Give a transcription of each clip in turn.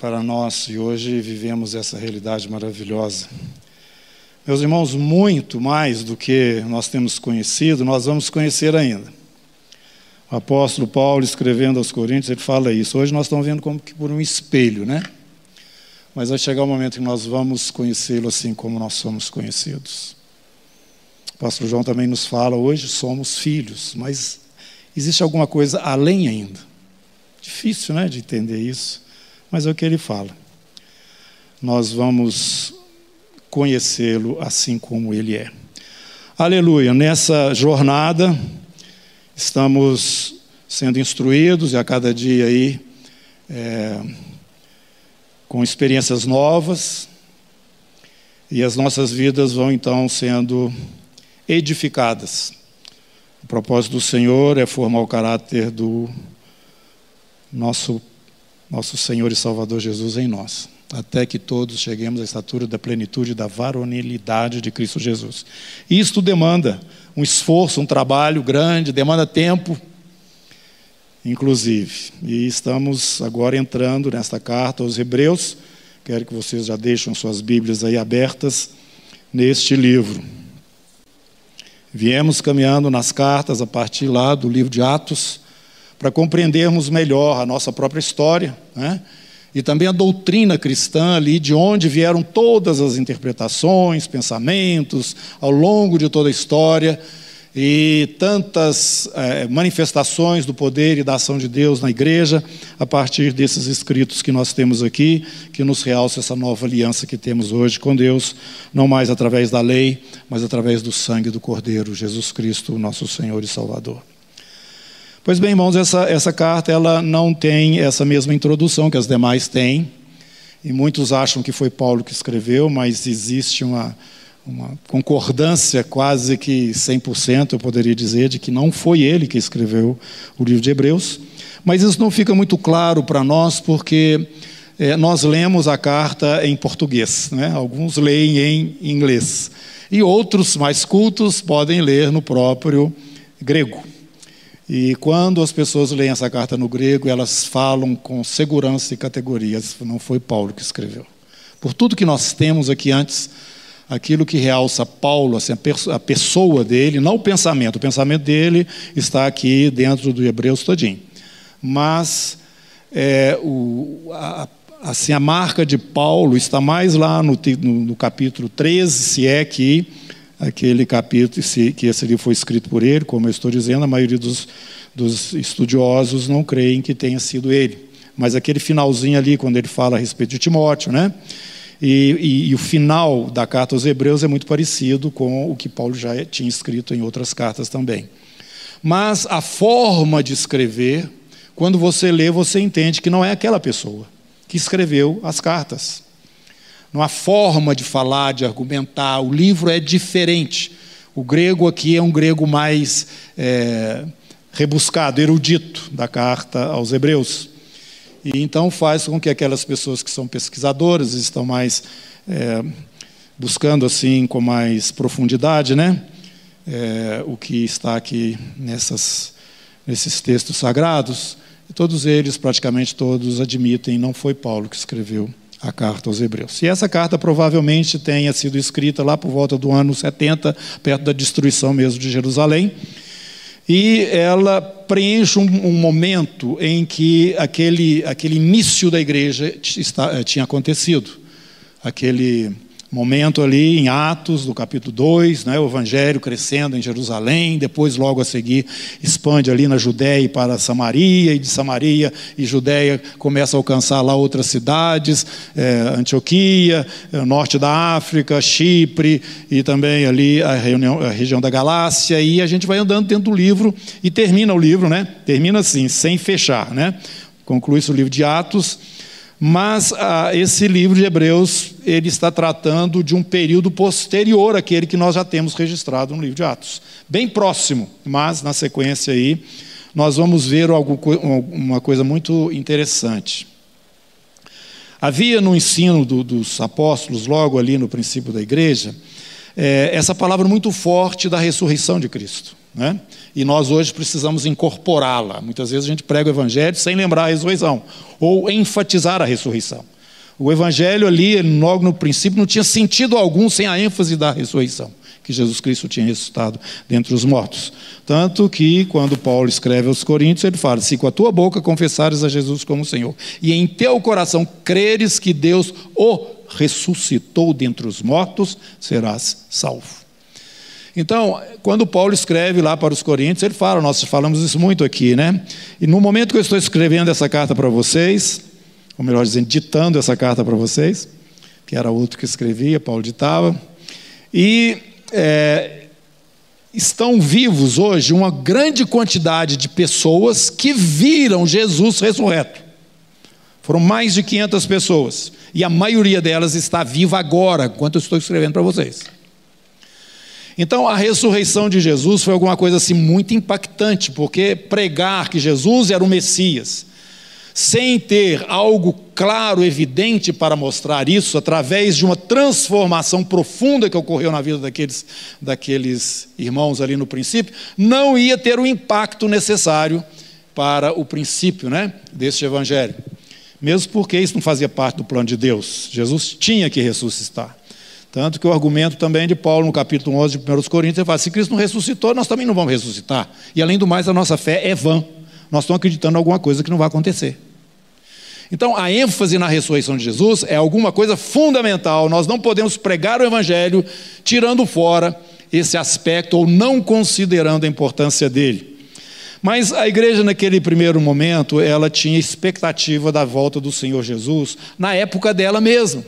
para nós e hoje vivemos essa realidade maravilhosa. Meus irmãos, muito mais do que nós temos conhecido, nós vamos conhecer ainda. O apóstolo Paulo, escrevendo aos Coríntios, ele fala isso. Hoje nós estamos vendo como que por um espelho, né? Mas vai chegar o momento que nós vamos conhecê-lo assim como nós somos conhecidos. O apóstolo João também nos fala, hoje somos filhos, mas existe alguma coisa além ainda. Difícil, né, de entender isso, mas é o que ele fala. Nós vamos conhecê-lo assim como ele é. Aleluia. Nessa jornada estamos sendo instruídos e a cada dia aí é, com experiências novas e as nossas vidas vão então sendo edificadas. O propósito do Senhor é formar o caráter do nosso nosso Senhor e Salvador Jesus em nós até que todos cheguemos à estatura da plenitude da varonilidade de Cristo Jesus. Isto demanda um esforço, um trabalho grande, demanda tempo, inclusive. E estamos agora entrando nesta carta aos Hebreus. Quero que vocês já deixem suas Bíblias aí abertas neste livro. Viemos caminhando nas cartas a partir lá do livro de Atos para compreendermos melhor a nossa própria história, né? e também a doutrina cristã ali, de onde vieram todas as interpretações, pensamentos, ao longo de toda a história, e tantas é, manifestações do poder e da ação de Deus na igreja, a partir desses escritos que nós temos aqui, que nos realça essa nova aliança que temos hoje com Deus, não mais através da lei, mas através do sangue do Cordeiro, Jesus Cristo, nosso Senhor e Salvador. Pois bem, irmãos, essa, essa carta ela não tem essa mesma introdução que as demais têm, e muitos acham que foi Paulo que escreveu, mas existe uma, uma concordância quase que 100%, eu poderia dizer, de que não foi ele que escreveu o livro de Hebreus. Mas isso não fica muito claro para nós, porque é, nós lemos a carta em português, né? alguns leem em inglês, e outros mais cultos podem ler no próprio grego. E quando as pessoas leem essa carta no grego, elas falam com segurança e categorias. Não foi Paulo que escreveu. Por tudo que nós temos aqui antes, aquilo que realça Paulo, assim, a pessoa dele, não o pensamento. O pensamento dele está aqui dentro do Hebreus todinho. Mas é, o, a, assim, a marca de Paulo está mais lá no, no, no capítulo 13, se é que aquele capítulo, que esse livro foi escrito por ele, como eu estou dizendo, a maioria dos, dos estudiosos não creem que tenha sido ele. Mas aquele finalzinho ali, quando ele fala a respeito de Timóteo, né? E, e, e, o final da carta aos Hebreus é muito parecido com o que Paulo já tinha escrito em outras cartas também. Mas a forma de escrever, quando você lê, você entende que não é aquela pessoa que escreveu as cartas numa forma de falar, de argumentar. O livro é diferente. O grego aqui é um grego mais é, rebuscado, erudito da carta aos Hebreus. E então faz com que aquelas pessoas que são pesquisadoras estão mais é, buscando assim com mais profundidade, né? É, o que está aqui nessas, nesses textos sagrados. E todos eles, praticamente todos, admitem não foi Paulo que escreveu a carta aos Hebreus. E essa carta provavelmente tenha sido escrita lá por volta do ano 70, perto da destruição mesmo de Jerusalém. E ela preenche um, um momento em que aquele, aquele início da igreja está, eh, tinha acontecido. Aquele momento ali em Atos, do capítulo 2, né, o evangelho crescendo em Jerusalém, depois logo a seguir expande ali na Judéia e para Samaria, e de Samaria e Judéia começa a alcançar lá outras cidades, é, Antioquia, é, norte da África, Chipre e também ali a, reunião, a região da Galácia, e a gente vai andando dentro do livro e termina o livro, né? Termina assim, sem fechar, né? Conclui-se o livro de Atos, mas ah, esse livro de Hebreus ele está tratando de um período posterior àquele que nós já temos registrado no livro de Atos, bem próximo, mas na sequência aí nós vamos ver algo, uma coisa muito interessante. Havia no ensino do, dos apóstolos, logo ali no princípio da igreja, é, essa palavra muito forte da ressurreição de Cristo. Né? E nós hoje precisamos incorporá-la. Muitas vezes a gente prega o Evangelho sem lembrar a ressurreição, ou enfatizar a ressurreição. O Evangelho ali, logo no princípio, não tinha sentido algum sem a ênfase da ressurreição, que Jesus Cristo tinha ressuscitado dentre os mortos. Tanto que, quando Paulo escreve aos Coríntios, ele fala: Se com a tua boca confessares a Jesus como Senhor, e em teu coração creres que Deus o ressuscitou dentre os mortos, serás salvo. Então, quando Paulo escreve lá para os Coríntios, ele fala, nós falamos isso muito aqui, né? E no momento que eu estou escrevendo essa carta para vocês, ou melhor dizendo, ditando essa carta para vocês, que era outro que escrevia, Paulo ditava, e é, estão vivos hoje uma grande quantidade de pessoas que viram Jesus ressurreto. Foram mais de 500 pessoas, e a maioria delas está viva agora, enquanto eu estou escrevendo para vocês. Então, a ressurreição de Jesus foi alguma coisa assim muito impactante, porque pregar que Jesus era o Messias, sem ter algo claro, evidente para mostrar isso, através de uma transformação profunda que ocorreu na vida daqueles, daqueles irmãos ali no princípio, não ia ter o impacto necessário para o princípio né, deste evangelho. Mesmo porque isso não fazia parte do plano de Deus. Jesus tinha que ressuscitar. Tanto que o argumento também de Paulo, no capítulo 11 de 1 Coríntios, ele fala: se Cristo não ressuscitou, nós também não vamos ressuscitar. E além do mais, a nossa fé é vã. Nós estamos acreditando em alguma coisa que não vai acontecer. Então, a ênfase na ressurreição de Jesus é alguma coisa fundamental. Nós não podemos pregar o Evangelho tirando fora esse aspecto ou não considerando a importância dele. Mas a igreja, naquele primeiro momento, ela tinha expectativa da volta do Senhor Jesus na época dela mesma.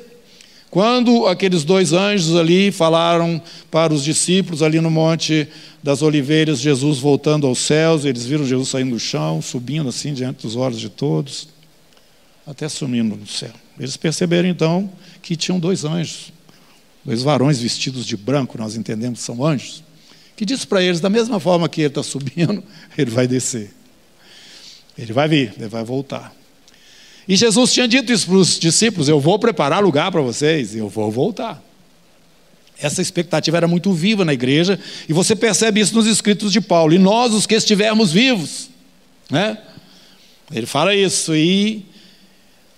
Quando aqueles dois anjos ali falaram para os discípulos ali no Monte das Oliveiras, Jesus voltando aos céus, eles viram Jesus saindo do chão, subindo assim diante dos olhos de todos, até sumindo no céu. Eles perceberam então que tinham dois anjos, dois varões vestidos de branco, nós entendemos que são anjos, que disse para eles: da mesma forma que ele está subindo, ele vai descer. Ele vai vir, ele vai voltar. E Jesus tinha dito isso para os discípulos: Eu vou preparar lugar para vocês, eu vou voltar. Essa expectativa era muito viva na igreja, e você percebe isso nos escritos de Paulo. E nós, os que estivermos vivos, né? Ele fala isso, e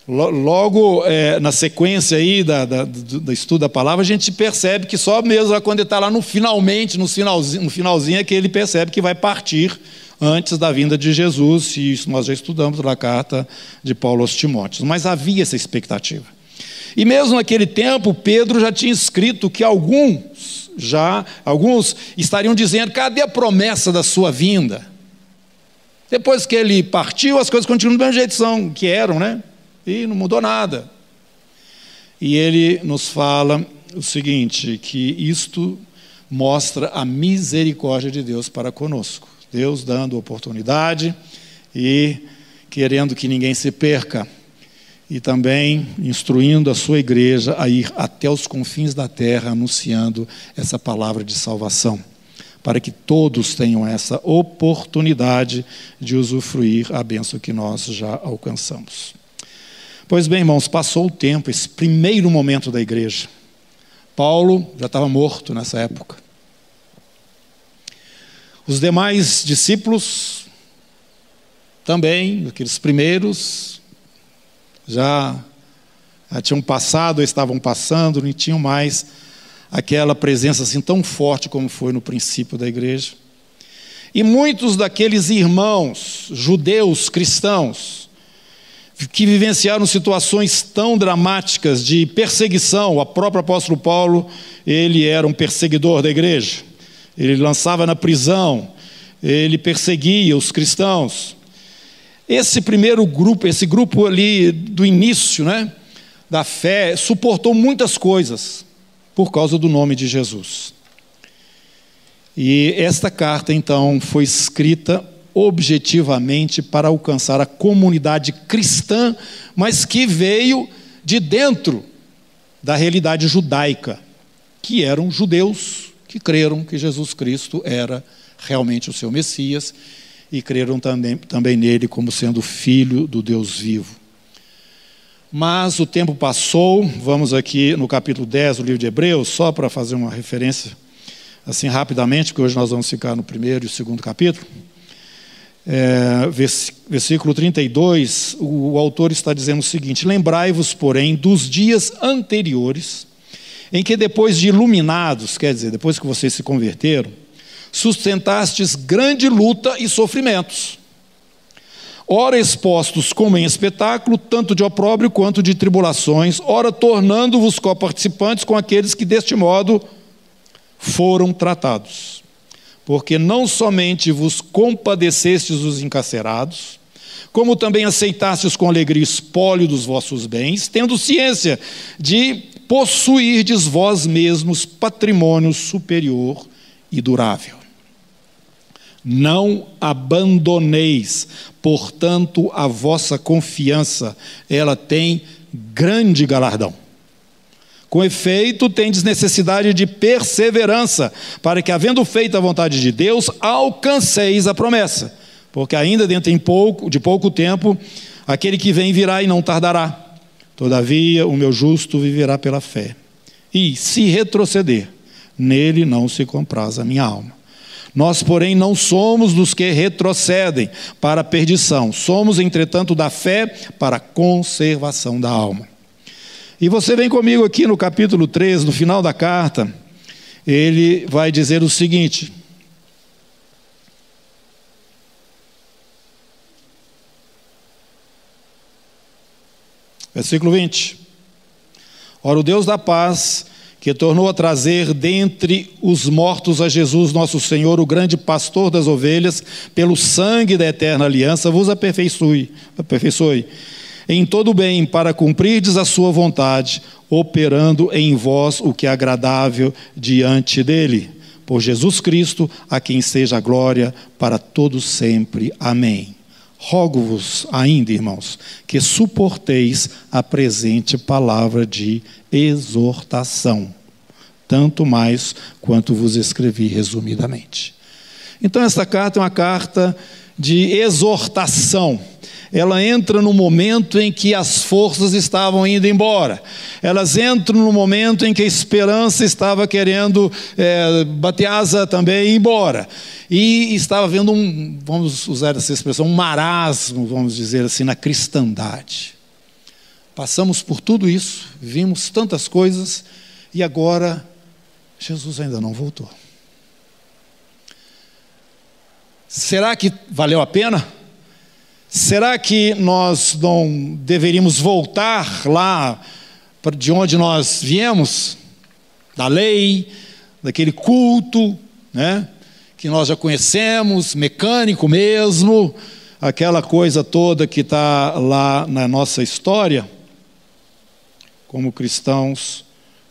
logo é, na sequência aí da, da, do, do, estudo da palavra, a gente percebe que só mesmo quando ele está lá no finalmente, no finalzinho, no finalzinho, é que ele percebe que vai partir antes da vinda de Jesus, e isso nós já estudamos na carta de Paulo aos Timóteos. Mas havia essa expectativa. E mesmo naquele tempo, Pedro já tinha escrito que alguns já, alguns estariam dizendo: cadê a promessa da sua vinda? Depois que ele partiu, as coisas continuam do mesmo jeito são, que eram, né? E não mudou nada. E ele nos fala o seguinte: que isto mostra a misericórdia de Deus para conosco. Deus dando oportunidade e querendo que ninguém se perca, e também instruindo a sua igreja a ir até os confins da terra anunciando essa palavra de salvação, para que todos tenham essa oportunidade de usufruir a bênção que nós já alcançamos. Pois bem, irmãos, passou o tempo, esse primeiro momento da igreja. Paulo já estava morto nessa época. Os demais discípulos também, aqueles primeiros, já, já tinham passado, ou estavam passando, não tinham mais aquela presença assim tão forte como foi no princípio da igreja. E muitos daqueles irmãos judeus cristãos que vivenciaram situações tão dramáticas de perseguição, o próprio apóstolo Paulo, ele era um perseguidor da igreja ele lançava na prisão, ele perseguia os cristãos. Esse primeiro grupo, esse grupo ali do início, né, da fé, suportou muitas coisas por causa do nome de Jesus. E esta carta, então, foi escrita objetivamente para alcançar a comunidade cristã, mas que veio de dentro da realidade judaica, que eram judeus que creram que Jesus Cristo era realmente o seu Messias e creram também, também nele como sendo filho do Deus vivo. Mas o tempo passou, vamos aqui no capítulo 10 do livro de Hebreus, só para fazer uma referência assim rapidamente, porque hoje nós vamos ficar no primeiro e segundo capítulo. É, versículo 32, o, autor está dizendo o seguinte: Lembrai-vos, porém, dos dias anteriores, em que depois de iluminados, quer dizer, depois que vocês se converteram, sustentastes grande luta e sofrimentos ora expostos como em espetáculo, tanto de opróbrio quanto de tribulações, ora tornando-vos coparticipantes com aqueles que deste modo foram tratados. Porque não somente vos compadecestes os encarcerados, como também aceitastes com alegria espólio dos vossos bens, tendo ciência de possuirdes vós mesmos patrimônio superior e durável. Não abandoneis, portanto, a vossa confiança, ela tem grande galardão. Com efeito, tendes necessidade de perseverança, para que, havendo feito a vontade de Deus, alcanceis a promessa. Porque ainda dentro em pouco, de pouco tempo, aquele que vem virá e não tardará. Todavia, o meu justo viverá pela fé. E, se retroceder, nele não se compraz a minha alma. Nós, porém, não somos dos que retrocedem para a perdição, somos, entretanto, da fé para a conservação da alma. E você vem comigo aqui no capítulo 3, no final da carta, ele vai dizer o seguinte: Versículo 20. Ora, o Deus da paz que tornou a trazer dentre os mortos a Jesus nosso Senhor, o grande pastor das ovelhas, pelo sangue da eterna aliança, vos aperfeiçoe, aperfeiçoe em todo bem para cumprirdes a sua vontade, operando em vós o que é agradável diante dele. Por Jesus Cristo, a quem seja a glória para todos sempre. Amém. Rogo-vos ainda, irmãos, que suporteis a presente palavra de exortação, tanto mais quanto vos escrevi resumidamente. Então, esta carta é uma carta de exortação ela entra no momento em que as forças estavam indo embora. Elas entram no momento em que a esperança estava querendo é, bater asa também e ir embora. E estava havendo um, vamos usar essa expressão, um marasmo, vamos dizer assim, na cristandade. Passamos por tudo isso, vimos tantas coisas e agora Jesus ainda não voltou. Será que valeu a pena? Será que nós não deveríamos voltar lá de onde nós viemos? Da lei, daquele culto, né? Que nós já conhecemos, mecânico mesmo, aquela coisa toda que está lá na nossa história, como cristãos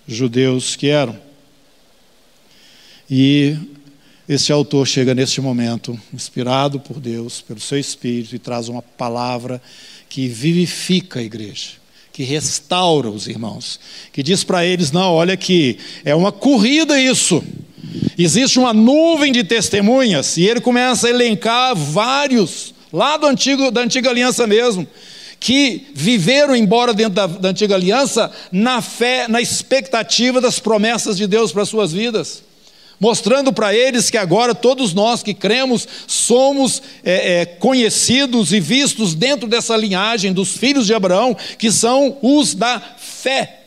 judeus que eram. E este autor chega neste momento, inspirado por Deus, pelo seu Espírito, e traz uma palavra que vivifica a igreja, que restaura os irmãos, que diz para eles: não, olha aqui, é uma corrida isso. Existe uma nuvem de testemunhas, e ele começa a elencar vários, lá do antigo, da antiga aliança mesmo, que viveram embora dentro da, da antiga aliança na fé, na expectativa das promessas de Deus para as suas vidas mostrando para eles que agora todos nós que cremos somos é, é, conhecidos e vistos dentro dessa linhagem dos filhos de Abraão, que são os da fé,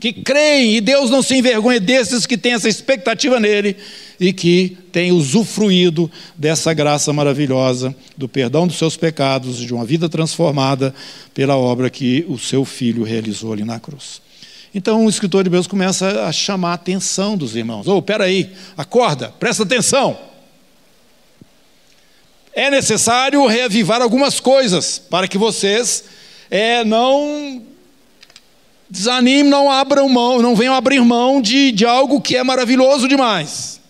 que creem e Deus não se envergonha desses que têm essa expectativa nele e que têm usufruído dessa graça maravilhosa do perdão dos seus pecados, de uma vida transformada pela obra que o seu filho realizou ali na cruz. Então o escritor de Deus começa a chamar a atenção dos irmãos. Oh, peraí, acorda, presta atenção. É necessário reavivar algumas coisas para que vocês é, não desanimem, não abram mão, não venham abrir mão de, de algo que é maravilhoso demais.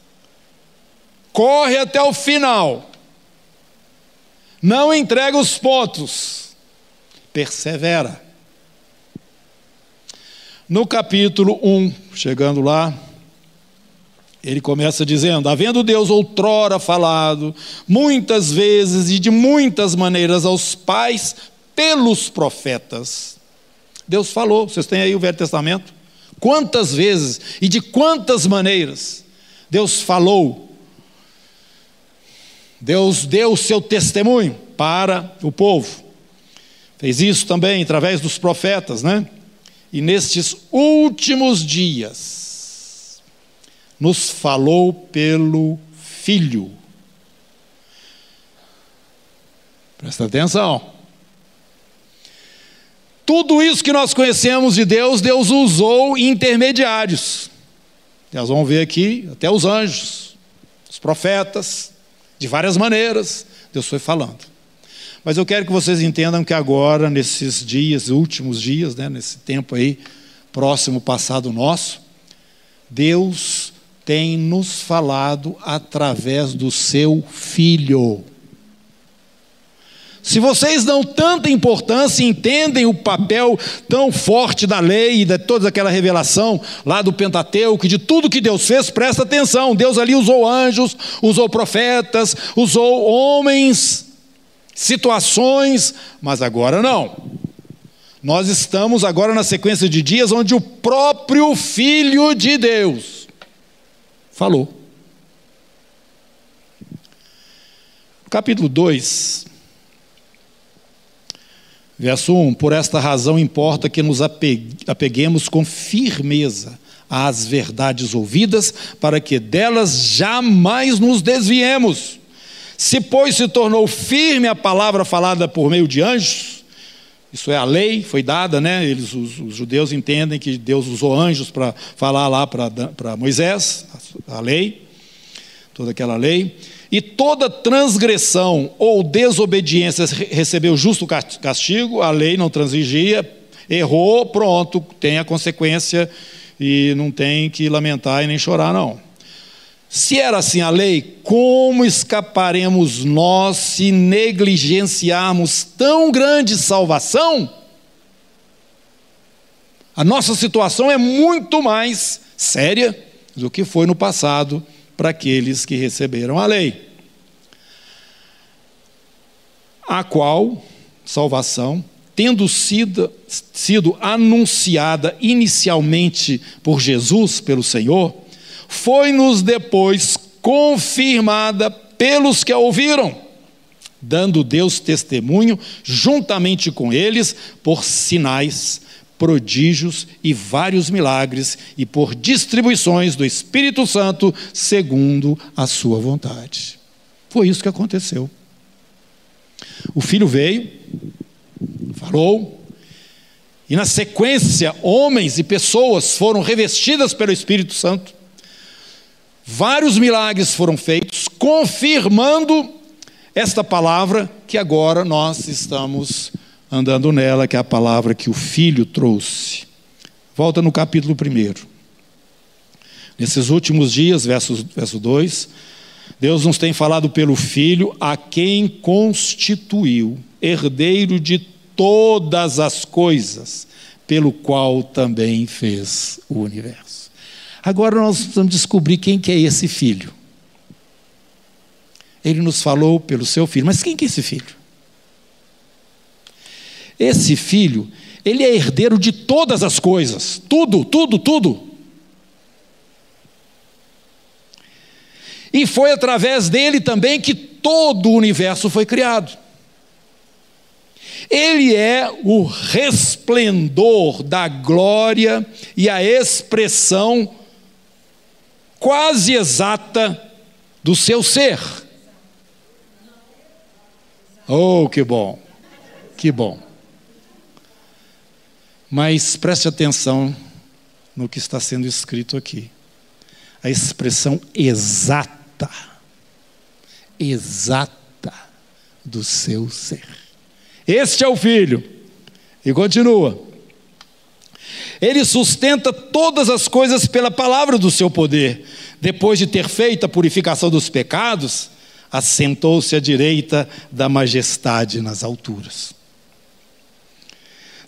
Corre até o final. Não entrega os pontos. Persevera. No capítulo 1, chegando lá, ele começa dizendo: Havendo Deus outrora falado, muitas vezes e de muitas maneiras aos pais pelos profetas. Deus falou, vocês têm aí o Velho Testamento? Quantas vezes e de quantas maneiras Deus falou. Deus deu o seu testemunho para o povo. Fez isso também através dos profetas, né? E nestes últimos dias, nos falou pelo Filho. Presta atenção. Tudo isso que nós conhecemos de Deus, Deus usou intermediários. Nós vamos ver aqui até os anjos, os profetas, de várias maneiras, Deus foi falando. Mas eu quero que vocês entendam que agora, nesses dias, últimos dias, né, nesse tempo aí, próximo passado nosso, Deus tem nos falado através do seu Filho. Se vocês dão tanta importância e entendem o papel tão forte da lei e de toda aquela revelação lá do Pentateuco, de tudo que Deus fez, presta atenção. Deus ali usou anjos, usou profetas, usou homens, situações, mas agora não. Nós estamos agora na sequência de dias onde o próprio Filho de Deus falou. Capítulo 2 Verso 1: Por esta razão importa que nos apeguemos com firmeza às verdades ouvidas, para que delas jamais nos desviemos. Se, pois, se tornou firme a palavra falada por meio de anjos, isso é a lei, foi dada, né? Eles, os, os judeus entendem que Deus usou anjos para falar lá para Moisés, a, lei, toda aquela lei. E toda transgressão ou desobediência recebeu justo castigo, a lei não transigia, errou, pronto, tem a consequência e não tem que lamentar e nem chorar, não. Se era assim a lei, como escaparemos nós se negligenciarmos tão grande salvação? A nossa situação é muito mais séria do que foi no passado para aqueles que receberam a lei. A qual salvação, tendo sido, sido anunciada inicialmente por Jesus, pelo Senhor, foi-nos depois confirmada pelos que a ouviram, dando Deus testemunho juntamente com eles por sinais prodígios e vários milagres, e por distribuições do Espírito Santo, segundo a sua vontade. Foi isso que aconteceu. O filho veio, falou, e na sequência, homens e pessoas foram revestidas pelo Espírito Santo. Vários milagres foram feitos, confirmando esta palavra que agora nós estamos andando nela, que é a palavra que o Filho trouxe. Volta no capítulo 1. Nesses últimos dias, verso, verso 2, Deus nos tem falado pelo Filho, a quem constituiu herdeiro de todas as coisas, pelo qual também fez o universo. Agora nós vamos descobrir quem que é esse filho. Ele nos falou pelo seu filho, mas quem que é esse filho? Esse filho, ele é herdeiro de todas as coisas, tudo, tudo, tudo. E foi através dele também que todo o universo foi criado. Ele é o resplendor da glória e a expressão quase exata do seu ser. Oh, que bom, que bom. Mas preste atenção no que está sendo escrito aqui. A expressão exata, exata do seu ser. Este é o Filho. E continua. Ele sustenta todas as coisas pela palavra do seu poder. Depois de ter feito a purificação dos pecados, assentou-se à direita da majestade nas alturas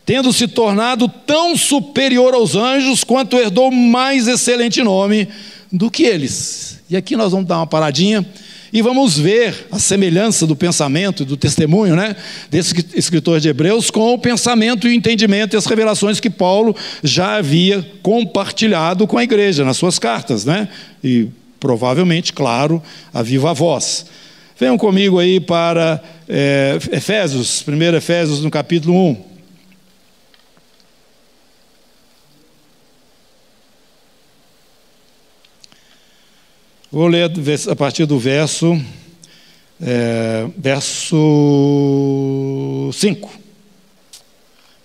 tendo se tornado tão superior aos anjos quanto herdou mais excelente nome do que eles. E aqui nós vamos dar uma paradinha e vamos ver a semelhança do pensamento e do testemunho né, desse escritor de Hebreus com o pensamento e o entendimento e as revelações que Paulo já havia compartilhado com a igreja nas suas cartas. Né? E provavelmente, claro, a viva voz. Venham comigo aí para é, Efésios, 1 Efésios, no capítulo 1. Vou ler a partir do verso, é, verso 5.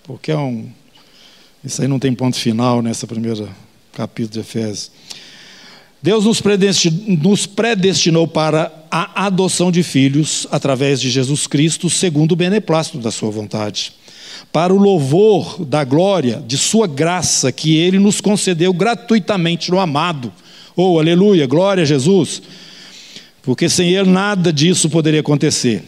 Porque é um. Isso aí não tem ponto final nessa primeira capítulo de Efésios. Deus nos predestinou, nos predestinou para a adoção de filhos através de Jesus Cristo, segundo o beneplácito da Sua vontade, para o louvor da glória de Sua graça que Ele nos concedeu gratuitamente no amado Oh, aleluia, glória a Jesus. Porque sem ele nada disso poderia acontecer.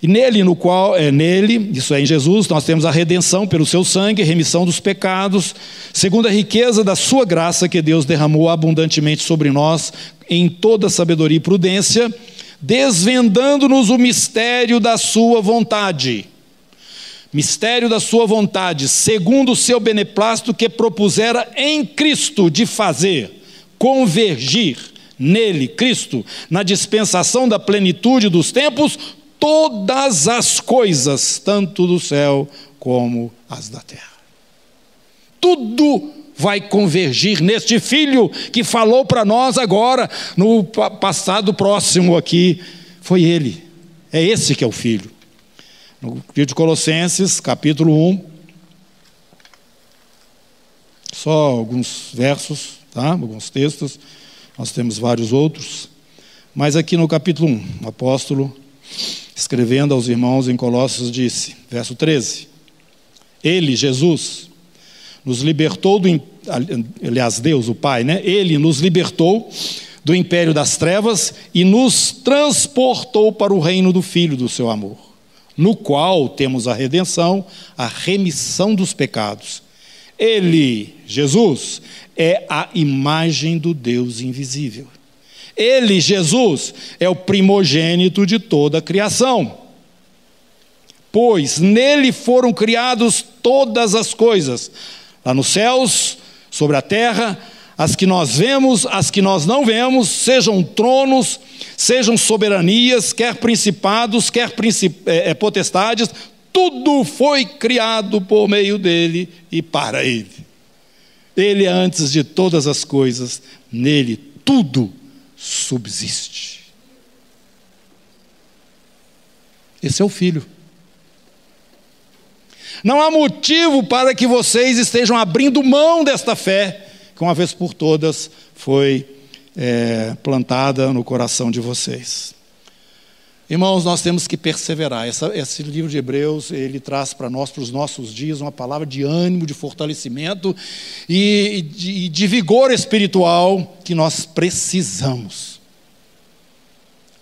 E nele, no qual é nele, isso é em Jesus, nós temos a redenção pelo seu sangue, remissão dos pecados, segundo a riqueza da sua graça que Deus derramou abundantemente sobre nós em toda sabedoria e prudência, desvendando-nos o mistério da sua vontade. Mistério da sua vontade, segundo o seu beneplácito que propusera em Cristo de fazer convergir nele, Cristo, na dispensação da plenitude dos tempos, todas as coisas, tanto do céu como as da terra. Tudo vai convergir neste filho que falou para nós agora, no passado próximo aqui. Foi ele. É esse que é o filho. No livro de Colossenses, capítulo 1. Só alguns versos tá? alguns textos, nós temos vários outros, mas aqui no capítulo 1, o apóstolo, escrevendo aos irmãos em Colossos, disse, verso 13: Ele, Jesus, nos libertou do. Aliás, Deus, o Pai, né? Ele nos libertou do império das trevas e nos transportou para o reino do Filho do seu amor, no qual temos a redenção, a remissão dos pecados. Ele, Jesus, é a imagem do Deus invisível. Ele, Jesus, é o primogênito de toda a criação. Pois nele foram criados todas as coisas, lá nos céus, sobre a terra, as que nós vemos, as que nós não vemos, sejam tronos, sejam soberanias, quer principados, quer princip é, é potestades, tudo foi criado por meio dele e para ele. Ele é antes de todas as coisas, nele tudo subsiste. Esse é o Filho. Não há motivo para que vocês estejam abrindo mão desta fé, que uma vez por todas foi é, plantada no coração de vocês. Irmãos, nós temos que perseverar. Essa, esse livro de Hebreus, ele traz para nós, para os nossos dias, uma palavra de ânimo, de fortalecimento e de, de vigor espiritual que nós precisamos.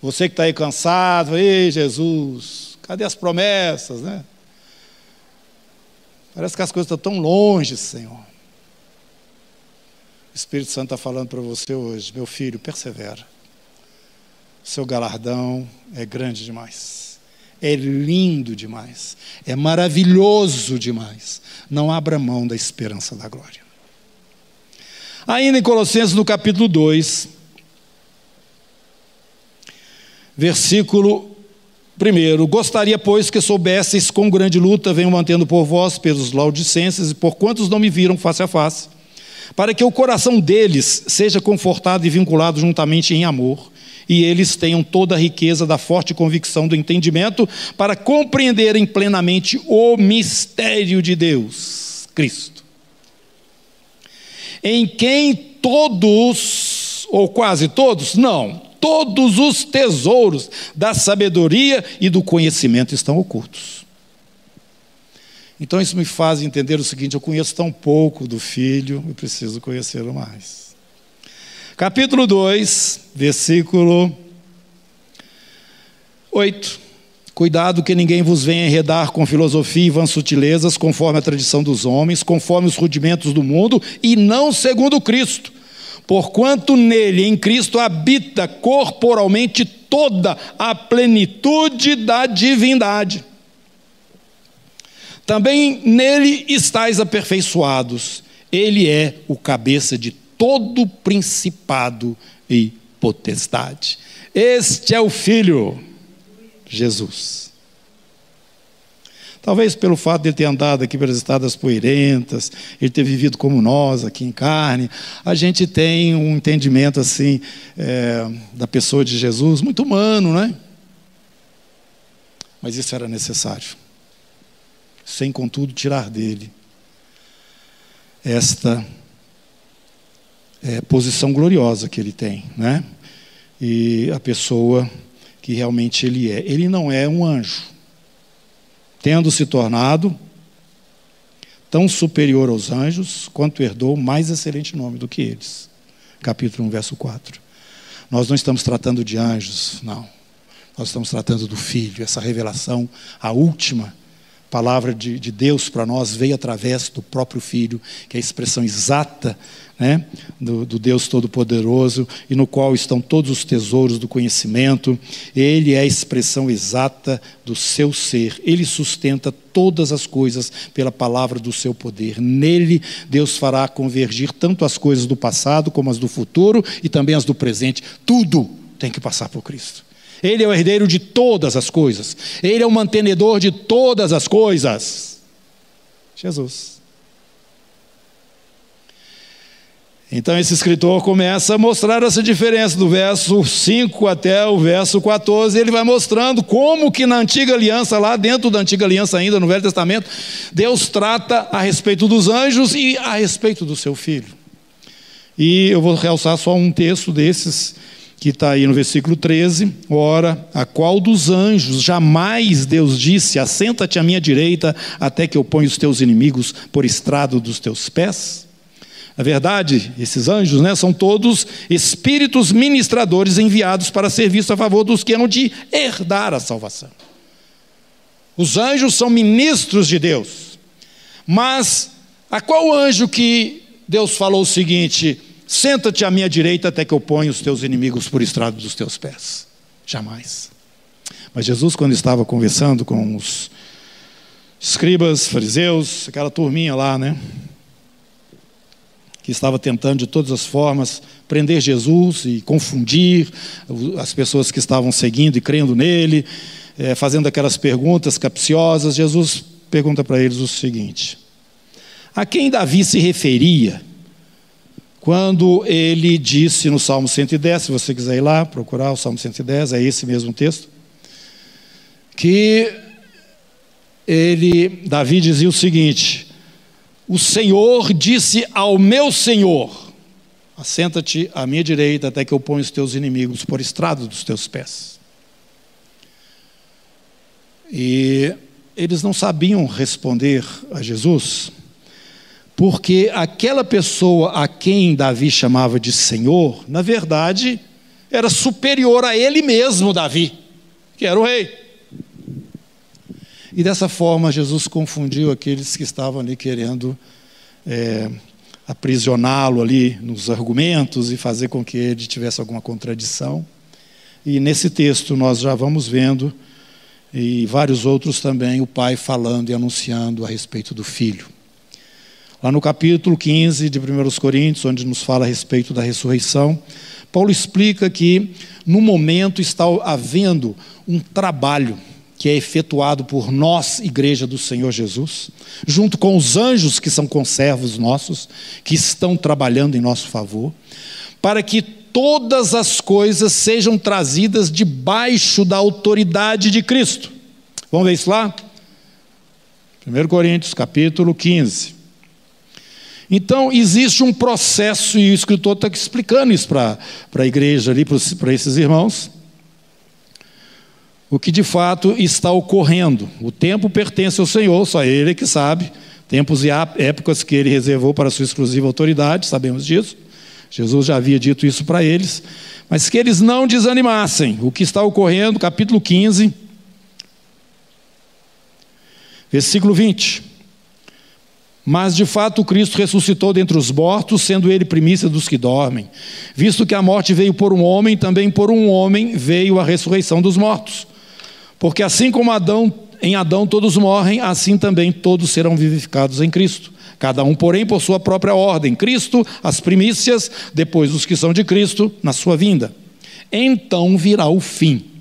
Você que está aí cansado, ei Jesus, cadê as promessas, né? Parece que as coisas estão tão longe, Senhor. O Espírito Santo está falando para você hoje, meu filho, persevera seu galardão é grande demais, é lindo demais, é maravilhoso demais. Não abra mão da esperança da glória. Ainda em Colossenses, no capítulo 2, versículo 1. Gostaria, pois, que soubesseis com grande luta venho mantendo por vós, pelos laudicenses, e por quantos não me viram face a face, para que o coração deles seja confortado e vinculado juntamente em amor, e eles tenham toda a riqueza da forte convicção do entendimento para compreenderem plenamente o mistério de Deus, Cristo. Em quem todos, ou quase todos, não, todos os tesouros da sabedoria e do conhecimento estão ocultos. Então isso me faz entender o seguinte: eu conheço tão pouco do filho, eu preciso conhecê-lo mais. Capítulo 2, versículo 8. Cuidado que ninguém vos venha enredar com filosofia e vãs sutilezas, conforme a tradição dos homens, conforme os rudimentos do mundo, e não segundo Cristo. Porquanto nele, em Cristo, habita corporalmente toda a plenitude da divindade. Também nele estáis aperfeiçoados. Ele é o cabeça de todo principado e potestade. Este é o Filho, Jesus. Talvez pelo fato de ele ter andado aqui pelas estradas poeirentas, ele ter vivido como nós aqui em carne, a gente tem um entendimento assim é, da pessoa de Jesus muito humano, né? Mas isso era necessário, sem contudo tirar dele esta é, posição gloriosa que ele tem, né? E a pessoa que realmente ele é. Ele não é um anjo tendo se tornado tão superior aos anjos, quanto herdou mais excelente nome do que eles. Capítulo 1, verso 4. Nós não estamos tratando de anjos, não. Nós estamos tratando do Filho, essa revelação, a última palavra de, de Deus para nós veio através do próprio Filho, que é a expressão exata né, do, do, Deus Todo-Poderoso e no qual estão todos os tesouros do conhecimento. Ele é a expressão exata do seu ser. Ele sustenta todas as coisas pela palavra do seu poder. Nele, Deus fará convergir tanto as coisas do passado como as do futuro e também as do presente. Tudo tem que passar por Cristo. Ele é o herdeiro de todas as coisas. Ele é o mantenedor de todas as coisas. Jesus. Então esse escritor começa a mostrar essa diferença do verso 5 até o verso 14, ele vai mostrando como que na antiga aliança, lá dentro da antiga aliança ainda, no Velho Testamento, Deus trata a respeito dos anjos e a respeito do seu filho. E eu vou realçar só um texto desses, que está aí no versículo 13: Ora, a qual dos anjos jamais Deus disse: Assenta-te à minha direita, até que eu ponha os teus inimigos por estrado dos teus pés? Na verdade, esses anjos né, são todos espíritos ministradores enviados para serviço a favor dos que hão de herdar a salvação. Os anjos são ministros de Deus. Mas a qual anjo que Deus falou o seguinte: Senta-te à minha direita até que eu ponha os teus inimigos por estrado dos teus pés? Jamais. Mas Jesus, quando estava conversando com os escribas, fariseus, aquela turminha lá, né? que estava tentando de todas as formas prender Jesus e confundir as pessoas que estavam seguindo e crendo nele, é, fazendo aquelas perguntas capciosas. Jesus pergunta para eles o seguinte: a quem Davi se referia quando ele disse no Salmo 110, se você quiser ir lá procurar o Salmo 110, é esse mesmo texto, que ele, Davi dizia o seguinte: o Senhor disse ao meu Senhor: Assenta-te à minha direita até que eu ponha os teus inimigos por estrado dos teus pés. E eles não sabiam responder a Jesus, porque aquela pessoa a quem Davi chamava de Senhor, na verdade, era superior a ele mesmo, Davi, que era o rei. E dessa forma, Jesus confundiu aqueles que estavam ali querendo é, aprisioná-lo ali nos argumentos e fazer com que ele tivesse alguma contradição. E nesse texto nós já vamos vendo, e vários outros também, o pai falando e anunciando a respeito do filho. Lá no capítulo 15 de 1 Coríntios, onde nos fala a respeito da ressurreição, Paulo explica que no momento está havendo um trabalho que é efetuado por nós, Igreja do Senhor Jesus, junto com os anjos que são conservos nossos, que estão trabalhando em nosso favor, para que todas as coisas sejam trazidas debaixo da autoridade de Cristo. Vamos ver isso lá? 1 Coríntios, capítulo 15. Então, existe um processo, e o escritor está explicando isso para a igreja ali, para esses irmãos o que de fato está ocorrendo. O tempo pertence ao Senhor, só Ele que sabe. Tempos e épocas que Ele reservou para sua exclusiva autoridade, sabemos disso. Jesus já havia dito isso para eles. Mas que eles não desanimassem. O que está ocorrendo, capítulo 15, versículo 20. Mas de fato Cristo ressuscitou dentre os mortos, sendo ele primícia dos que dormem. Visto que a morte veio por um homem, também por um homem veio a ressurreição dos mortos. Porque assim como Adão, em Adão todos morrem, assim também todos serão vivificados em Cristo. Cada um, porém, por sua própria ordem. Cristo, as primícias, depois os que são de Cristo, na sua vinda. então virá o fim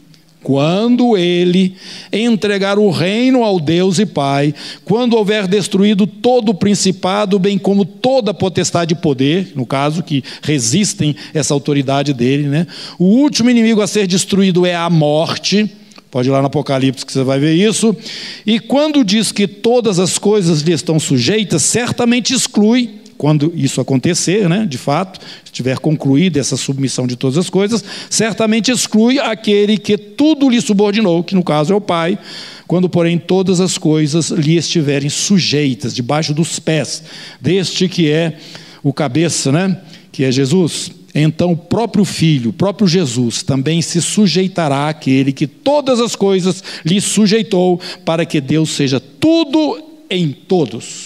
quando ele entregar o reino ao Deus e Pai, quando houver destruído todo o principado, bem como toda a potestade e poder, no caso que resistem essa autoridade dele, né? O último inimigo a ser destruído é a morte. Pode ir lá no Apocalipse que você vai ver isso. E quando diz que todas as coisas lhe estão sujeitas, certamente exclui quando isso acontecer, né, de fato, estiver concluída essa submissão de todas as coisas, certamente exclui aquele que tudo lhe subordinou, que no caso é o Pai, quando, porém, todas as coisas lhe estiverem sujeitas, debaixo dos pés, deste que é o cabeça, né, que é Jesus. Então, o próprio Filho, o próprio Jesus, também se sujeitará àquele que todas as coisas lhe sujeitou, para que Deus seja tudo em todos.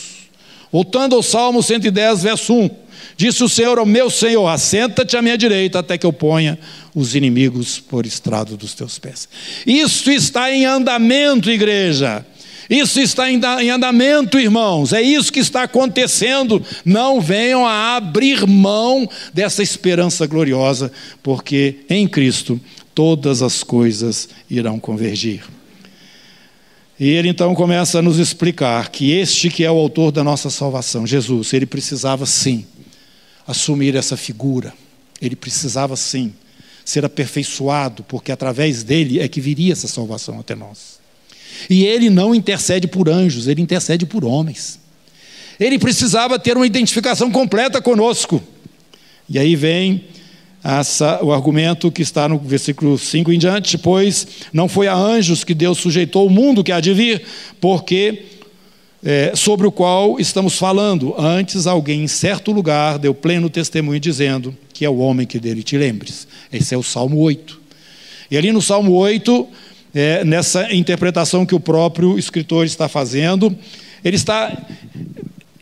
Voltando ao Salmo 110, verso 1. Disse o Senhor ao meu Senhor: Assenta-te à minha direita, até que eu ponha os inimigos por estrado dos teus pés. Isso está em andamento, igreja. Isso está em andamento, irmãos. É isso que está acontecendo. Não venham a abrir mão dessa esperança gloriosa, porque em Cristo todas as coisas irão convergir. E ele então começa a nos explicar que este que é o autor da nossa salvação, Jesus, ele precisava sim assumir essa figura. Ele precisava sim ser aperfeiçoado, porque através dele é que viria essa salvação até nós. E ele não intercede por anjos, ele intercede por homens. Ele precisava ter uma identificação completa conosco. E aí vem o argumento que está no versículo 5 em diante, pois não foi a anjos que Deus sujeitou o mundo que há de vir, porque é, sobre o qual estamos falando, antes alguém em certo lugar deu pleno testemunho dizendo que é o homem que dele te lembres. Esse é o Salmo 8. E ali no Salmo 8, é, nessa interpretação que o próprio escritor está fazendo, ele está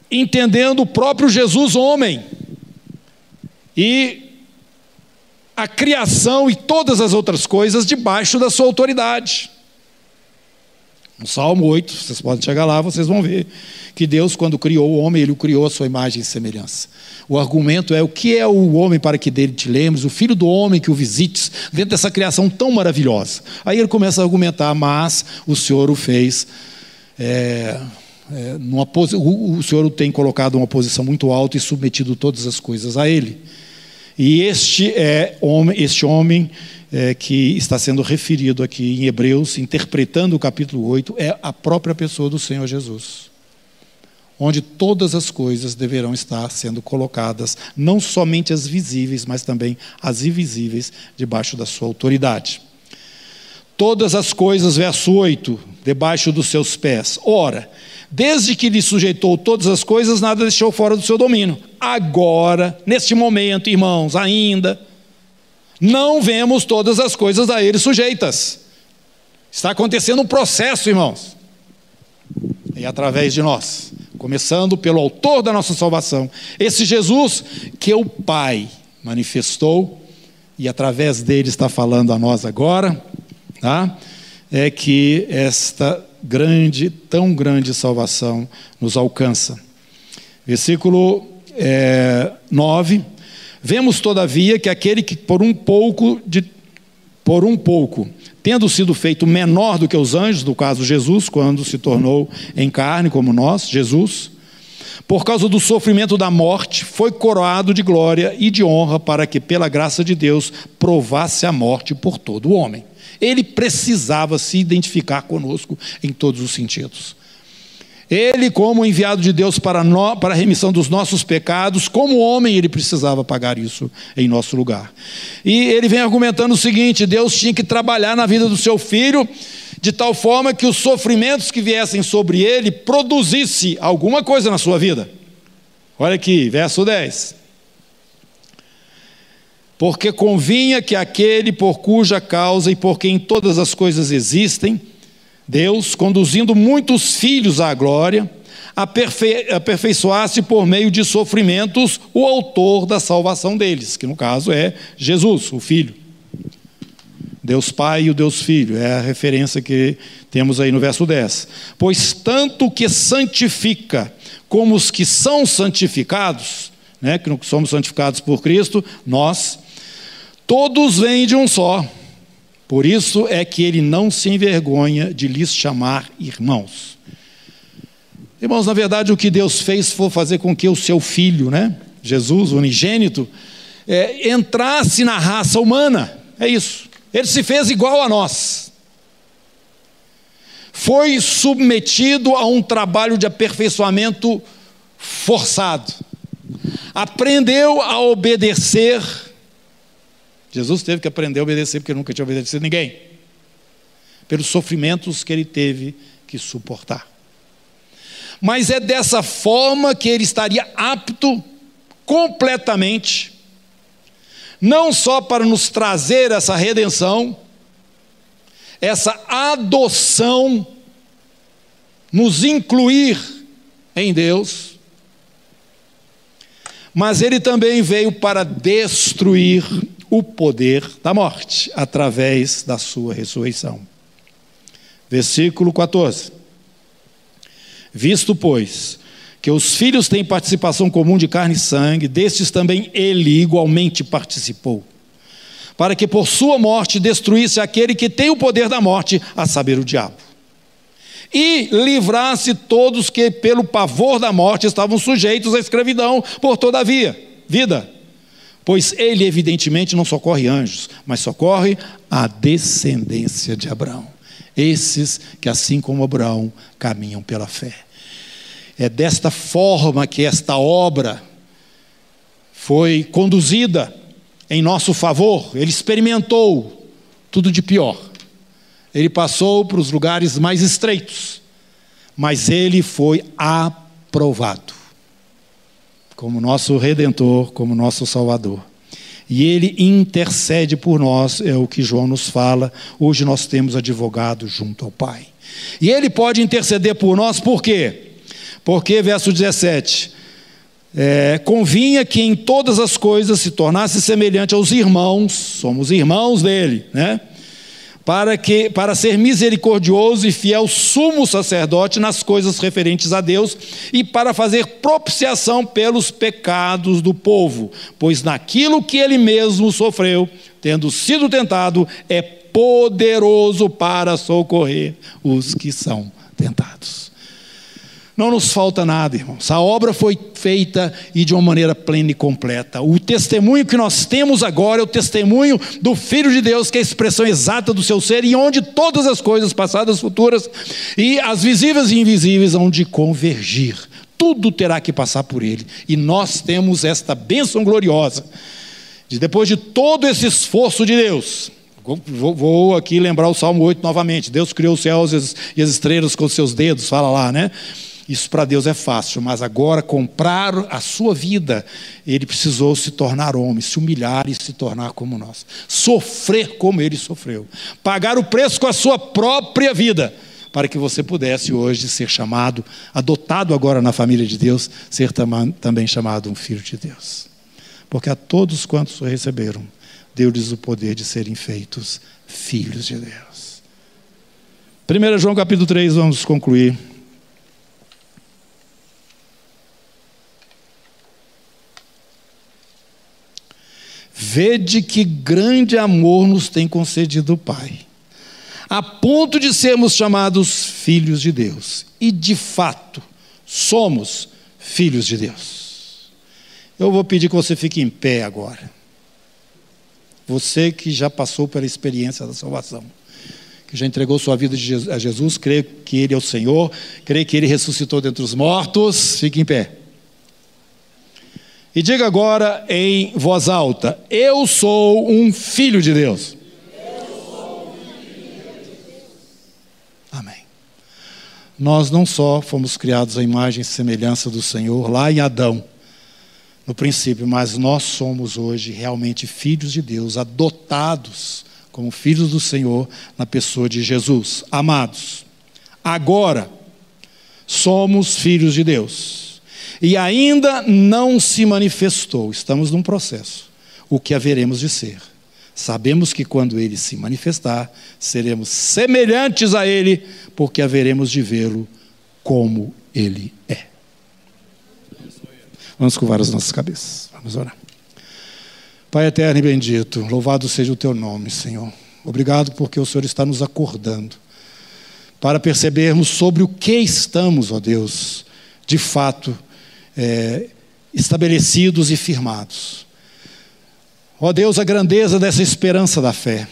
entendendo o próprio Jesus homem. E a criação e todas as outras coisas debaixo da sua autoridade. No Salmo 8, vocês podem chegar lá, vocês vão ver que Deus, quando criou o homem, ele o criou à sua imagem e semelhança. O argumento é: o que é o homem para que dele te lembres, o filho do homem que o visites, dentro dessa criação tão maravilhosa. Aí ele começa a argumentar, mas o Senhor o fez. É, é, numa, o, o Senhor o tem colocado uma posição muito alta e submetido todas as coisas a ele. E este é homem, este homem é, que está sendo referido aqui em Hebreus, interpretando o capítulo 8, é a própria pessoa do Senhor Jesus. Onde todas as coisas deverão estar sendo colocadas, não somente as visíveis, mas também as invisíveis, debaixo da sua autoridade. Todas as coisas, verso 8, debaixo dos seus pés. Ora, Desde que lhe sujeitou todas as coisas, nada deixou fora do seu domínio. Agora, neste momento, irmãos, ainda, não vemos todas as coisas a ele sujeitas. Está acontecendo um processo, irmãos. E através de nós, começando pelo autor da nossa salvação, esse Jesus que o Pai manifestou e através dele está falando a nós agora, tá? É que esta grande, tão grande salvação nos alcança. Versículo é, 9. Vemos, todavia, que aquele que por um pouco, de, por um pouco, tendo sido feito menor do que os anjos, no caso Jesus, quando se tornou em carne como nós, Jesus, por causa do sofrimento da morte, foi coroado de glória e de honra para que, pela graça de Deus, provasse a morte por todo o homem. Ele precisava se identificar conosco em todos os sentidos. Ele, como enviado de Deus para, no, para a remissão dos nossos pecados, como homem, ele precisava pagar isso em nosso lugar. E ele vem argumentando o seguinte: Deus tinha que trabalhar na vida do seu filho de tal forma que os sofrimentos que viessem sobre ele produzisse alguma coisa na sua vida. Olha aqui, verso 10 porque convinha que aquele por cuja causa e por quem todas as coisas existem, Deus, conduzindo muitos filhos à glória, aperfei aperfeiçoasse por meio de sofrimentos o autor da salvação deles, que no caso é Jesus, o Filho. Deus Pai e o Deus Filho, é a referência que temos aí no verso 10. Pois tanto que santifica como os que são santificados, né, que somos santificados por Cristo, nós Todos vêm de um só. Por isso é que ele não se envergonha de lhes chamar irmãos. Irmãos, na verdade, o que Deus fez foi fazer com que o seu filho, né, Jesus, unigênito, é, entrasse na raça humana. É isso. Ele se fez igual a nós. Foi submetido a um trabalho de aperfeiçoamento forçado. Aprendeu a obedecer Jesus teve que aprender a obedecer porque nunca tinha obedecido ninguém. Pelos sofrimentos que ele teve que suportar. Mas é dessa forma que ele estaria apto completamente, não só para nos trazer essa redenção, essa adoção, nos incluir em Deus, mas ele também veio para destruir o poder da morte através da sua ressurreição. Versículo 14. Visto, pois, que os filhos têm participação comum de carne e sangue, destes também ele igualmente participou, para que por sua morte destruísse aquele que tem o poder da morte, a saber, o diabo, e livrasse todos que, pelo pavor da morte, estavam sujeitos à escravidão por toda a vida pois ele evidentemente não socorre anjos, mas socorre a descendência de Abraão. Esses que, assim como Abraão, caminham pela fé. É desta forma que esta obra foi conduzida em nosso favor. Ele experimentou tudo de pior. Ele passou para os lugares mais estreitos, mas ele foi aprovado como nosso redentor, como nosso salvador. E ele intercede por nós, é o que João nos fala. Hoje nós temos advogado junto ao Pai. E ele pode interceder por nós, por quê? Porque, verso 17: é, convinha que em todas as coisas se tornasse semelhante aos irmãos, somos irmãos dele, né? Para, que, para ser misericordioso e fiel sumo sacerdote nas coisas referentes a Deus e para fazer propiciação pelos pecados do povo, pois naquilo que ele mesmo sofreu, tendo sido tentado, é poderoso para socorrer os que são tentados. Não nos falta nada, irmãos. A obra foi feita e de uma maneira plena e completa. O testemunho que nós temos agora é o testemunho do Filho de Deus, que é a expressão exata do seu ser, e onde todas as coisas, passadas, futuras, e as visíveis e invisíveis, hão de convergir. Tudo terá que passar por ele. E nós temos esta bênção gloriosa de depois de todo esse esforço de Deus, Vou, aqui lembrar o Salmo 8 novamente. Deus criou os céus e as estrelas com seus dedos, fala lá, né? Isso para Deus é fácil, mas agora comprar a sua vida, ele precisou se tornar homem, se humilhar e se tornar como nós, sofrer como ele sofreu, pagar o preço com a sua própria vida, para que você pudesse hoje ser chamado, adotado agora na família de Deus, ser também chamado um filho de Deus. Porque a todos quantos o receberam, deu-lhes o poder de serem feitos filhos de Deus. 1 João capítulo 3, vamos concluir. Vede que grande amor nos tem concedido o Pai, a ponto de sermos chamados filhos de Deus. E de fato, somos filhos de Deus. Eu vou pedir que você fique em pé agora. Você que já passou pela experiência da salvação, que já entregou sua vida a Jesus, crê que Ele é o Senhor, crê que Ele ressuscitou dentre os mortos, fique em pé. E diga agora em voz alta: Eu sou um filho de Deus. Amém. Nós não só fomos criados à imagem e semelhança do Senhor lá em Adão, no princípio, mas nós somos hoje realmente filhos de Deus, adotados como filhos do Senhor na pessoa de Jesus. Amados, agora somos filhos de Deus e ainda não se manifestou. Estamos num processo. O que haveremos de ser. Sabemos que quando ele se manifestar, seremos semelhantes a ele, porque haveremos de vê-lo como ele é. Vamos curvar as nossas cabeças. Vamos orar. Pai eterno e bendito, louvado seja o teu nome, Senhor. Obrigado porque o Senhor está nos acordando para percebermos sobre o que estamos, ó Deus, de fato, é, estabelecidos e firmados. Ó Deus, a grandeza dessa esperança da fé.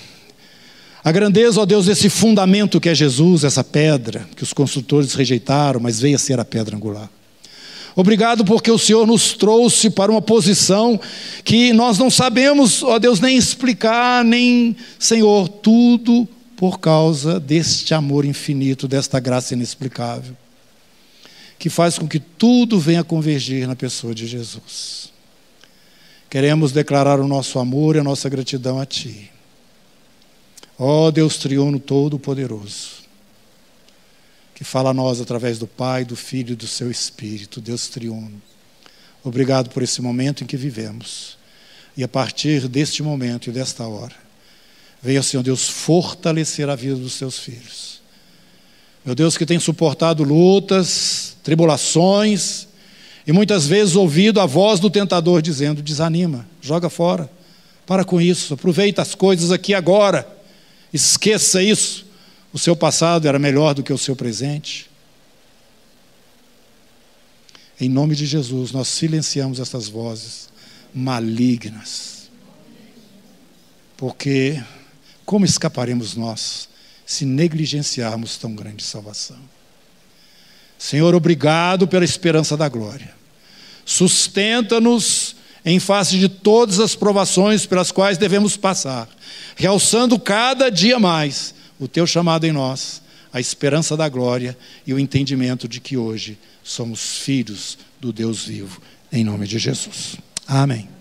A grandeza, ó Deus, desse fundamento que é Jesus, essa pedra que os construtores rejeitaram, mas veio a ser a pedra angular. Obrigado porque o Senhor nos trouxe para uma posição que nós não sabemos, ó Deus, nem explicar, nem, Senhor, tudo por causa deste amor infinito, desta graça inexplicável, que faz com que tudo venha convergir na pessoa de Jesus. Queremos declarar o nosso amor e a nossa gratidão a Ti. Ó Deus triuno todo-poderoso que fala a nós através do Pai, do Filho e do Seu Espírito, Deus triuno. Obrigado por esse momento em que vivemos. E a partir deste momento e desta hora, venha, Senhor Deus, fortalecer a vida dos seus filhos. Meu Deus, que tem suportado lutas, tribulações, e muitas vezes ouvido a voz do tentador dizendo: desanima, joga fora, para com isso, aproveita as coisas aqui agora, esqueça isso. O seu passado era melhor do que o seu presente. Em nome de Jesus, nós silenciamos essas vozes malignas. Porque como escaparemos nós se negligenciarmos tão grande salvação? Senhor, obrigado pela esperança da glória. Sustenta-nos em face de todas as provações pelas quais devemos passar, realçando cada dia mais o teu chamado em nós, a esperança da glória e o entendimento de que hoje somos filhos do Deus vivo, em nome de Jesus. Amém.